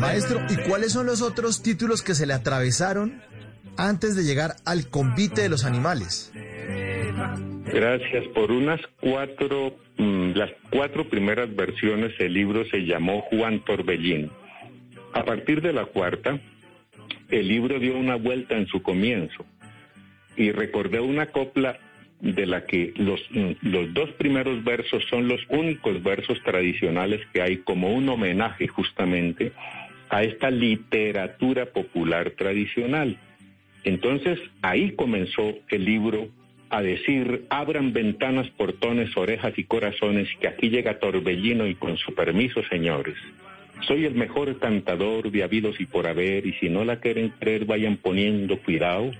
Maestro, ¿y cuáles son los otros títulos que se le atravesaron antes de llegar al convite de los animales? Gracias. Por unas cuatro, mm, las cuatro primeras versiones el libro se llamó Juan Torbellín. A partir de la cuarta, el libro dio una vuelta en su comienzo y recordé una copla de la que los, los dos primeros versos son los únicos versos tradicionales que hay como un homenaje justamente a esta literatura popular tradicional. Entonces ahí comenzó el libro a decir, abran ventanas, portones, orejas y corazones, que aquí llega Torbellino y con su permiso, señores. Soy el mejor cantador de habidos y por haber, y si no la quieren creer, vayan poniendo cuidado,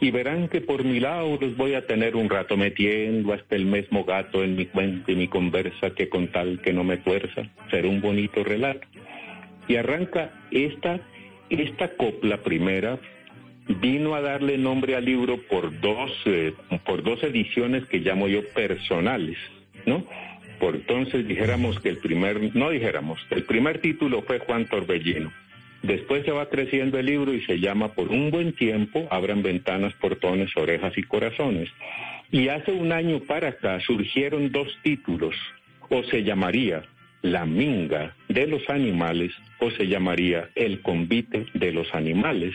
y verán que por mi lado los voy a tener un rato metiendo hasta el mismo gato en mi cuenta y mi conversa, que con tal que no me fuerza, será un bonito relato. Y arranca esta, esta copla primera, vino a darle nombre al libro por dos, eh, por dos ediciones que llamo yo personales, ¿no? Por entonces dijéramos que el primer, no dijéramos, el primer título fue Juan Torbellino. Después se va creciendo el libro y se llama Por un buen tiempo, abran ventanas, portones, orejas y corazones. Y hace un año para acá surgieron dos títulos, o se llamaría La minga de los animales, o se llamaría El convite de los animales.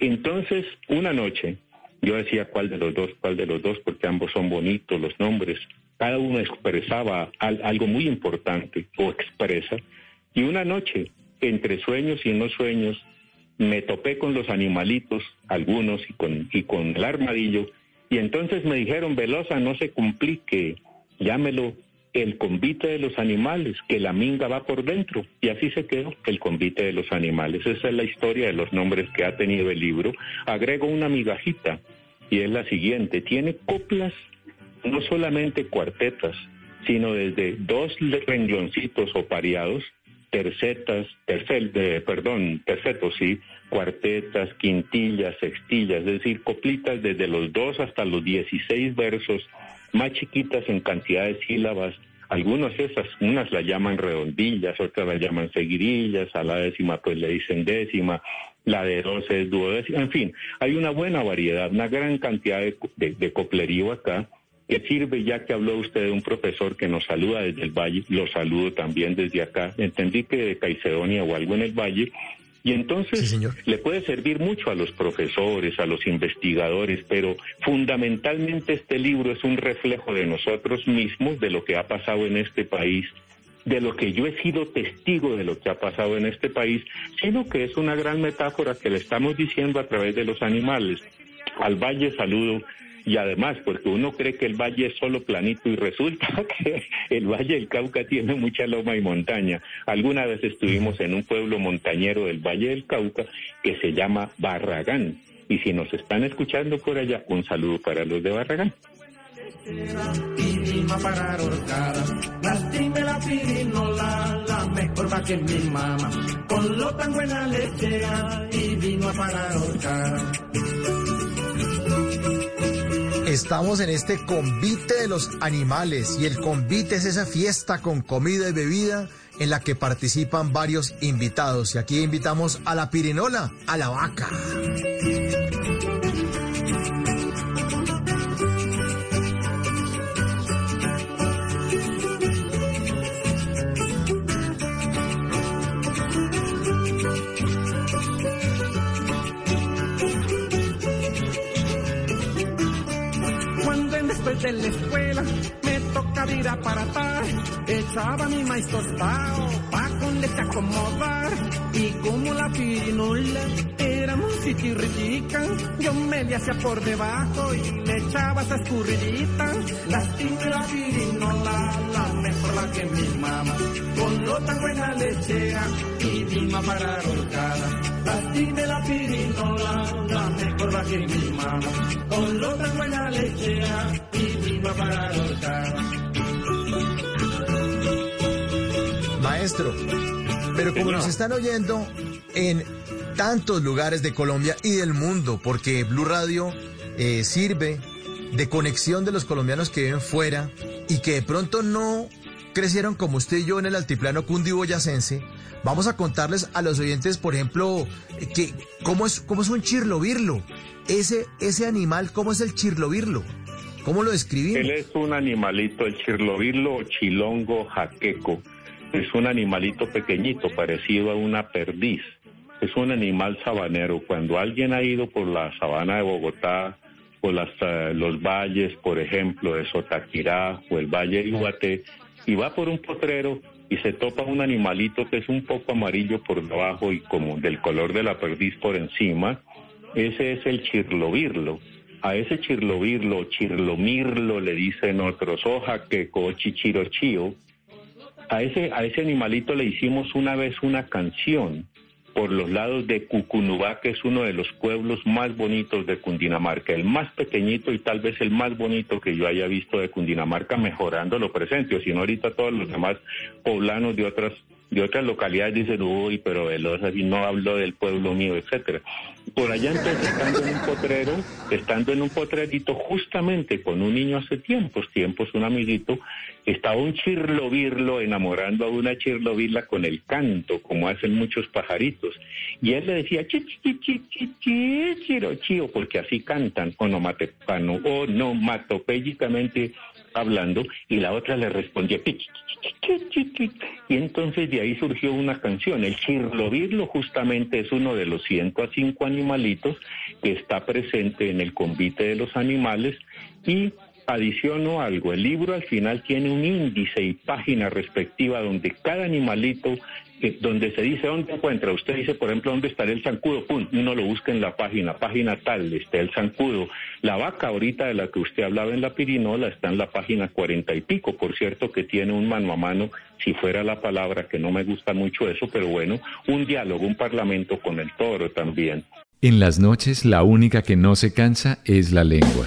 Entonces, una noche, yo decía cuál de los dos, cuál de los dos, porque ambos son bonitos los nombres. Cada uno expresaba algo muy importante o expresa. Y una noche, entre sueños y no sueños, me topé con los animalitos, algunos, y con, y con el armadillo. Y entonces me dijeron, Velosa, no se complique, llámelo el convite de los animales, que la minga va por dentro. Y así se quedó, el convite de los animales. Esa es la historia de los nombres que ha tenido el libro. Agrego una migajita, y es la siguiente. Tiene coplas, no solamente cuartetas, sino desde dos rengloncitos o pareados, tercetas, tercel, perdón, tercetos, sí, cuartetas, quintillas, sextillas, es decir, coplitas desde los dos hasta los dieciséis versos, más chiquitas en cantidad de sílabas. Algunas esas, unas la llaman redondillas, otras la llaman seguidillas, a la décima pues le dicen décima, la de doce es duodécima, en fin, hay una buena variedad, una gran cantidad de, de, coplerío acá que sirve ya que habló usted de un profesor que nos saluda desde el Valle, lo saludo también desde acá, entendí que de Caicedonia o algo en el Valle, y entonces le puede servir mucho a los profesores, a los investigadores, pero fundamentalmente este libro es un reflejo de nosotros mismos, de lo que ha pasado en este país, de lo que yo he sido testigo de lo que ha pasado en este país, sino que es una gran metáfora que le estamos diciendo a través de los animales. Al Valle saludo y además porque uno cree que el valle es solo planito y resulta que el valle del Cauca tiene mucha loma y montaña. Alguna vez estuvimos en un pueblo montañero del valle del Cauca que se llama Barragán. Y si nos están escuchando por allá, un saludo para los de Barragán. Estamos en este convite de los animales y el convite es esa fiesta con comida y bebida en la que participan varios invitados. Y aquí invitamos a la pirinola, a la vaca. De la escuela me toca ir a aparatar. Echaba mi maíz tostado pa' con leche acomodar. Y como la pirinola era muy chiquirritica, yo me le hacía por debajo y le echaba esa escurridita. La la pirinola, la mejor la que mi mamá. Con lo tan buena lechera y vino a parar horcada. La la pirinola, la mejor la que mi mamá. Con lo tan buena lechera Maestro, pero como nos están oyendo en tantos lugares de Colombia y del mundo, porque Blue Radio eh, sirve de conexión de los colombianos que viven fuera y que de pronto no crecieron como usted y yo en el altiplano cundiboyacense, vamos a contarles a los oyentes, por ejemplo, que cómo es, cómo es un chirlobirlo. Ese, ese animal, ¿cómo es el chirlobirlo? ¿Cómo lo describimos? Él es un animalito, el chirlobirlo o chilongo jaqueco. Es un animalito pequeñito, parecido a una perdiz. Es un animal sabanero. Cuando alguien ha ido por la sabana de Bogotá, por las, eh, los valles, por ejemplo, de Sotaquirá o el Valle de Iguaté, y va por un potrero y se topa un animalito que es un poco amarillo por debajo y como del color de la perdiz por encima, ese es el chirlobirlo. A ese chirlobirlo, chirlomirlo, le dicen otros, hoja que chichirochío. A ese, a ese animalito le hicimos una vez una canción por los lados de Cucunubá, que es uno de los pueblos más bonitos de Cundinamarca, el más pequeñito y tal vez el más bonito que yo haya visto de Cundinamarca, mejorando lo presente, o ahorita todos los demás poblanos de otras de otras localidades dicen, uy, pero Velosa así no hablo del pueblo mío, etcétera. Por allá entonces, estando en un potrero, estando en un potrerito, justamente con un niño hace tiempos, tiempos, un amiguito, estaba un chirlovirlo enamorando a una chirlovirla con el canto, como hacen muchos pajaritos. Y él le decía, chi, chi, chi, chi, chi, chiro, chío, porque así cantan, onomatopéyicamente hablando, y la otra le respondía, y entonces de ahí surgió una canción. El chirlovirlo justamente es uno de los 105 animalitos que está presente en el convite de los animales y adiciono algo, el libro al final tiene un índice y página respectiva donde cada animalito donde se dice dónde encuentra, usted dice, por ejemplo, dónde está el zancudo, pum, uno lo busca en la página, página tal, está el zancudo. La vaca ahorita de la que usted hablaba en la pirinola está en la página cuarenta y pico, por cierto que tiene un mano a mano, si fuera la palabra, que no me gusta mucho eso, pero bueno, un diálogo, un parlamento con el toro también. En las noches la única que no se cansa es la lengua.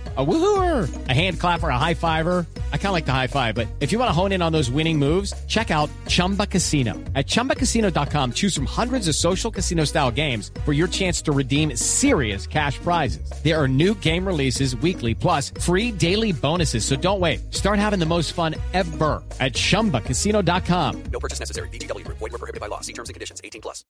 A woohooer, a hand clapper, a high fiver. I kind of like the high five, but if you want to hone in on those winning moves, check out Chumba Casino. At ChumbaCasino.com, choose from hundreds of social casino style games for your chance to redeem serious cash prizes. There are new game releases weekly, plus free daily bonuses. So don't wait. Start having the most fun ever at ChumbaCasino.com. No purchase necessary. BGW. Void were prohibited by law. See terms and conditions. 18 plus.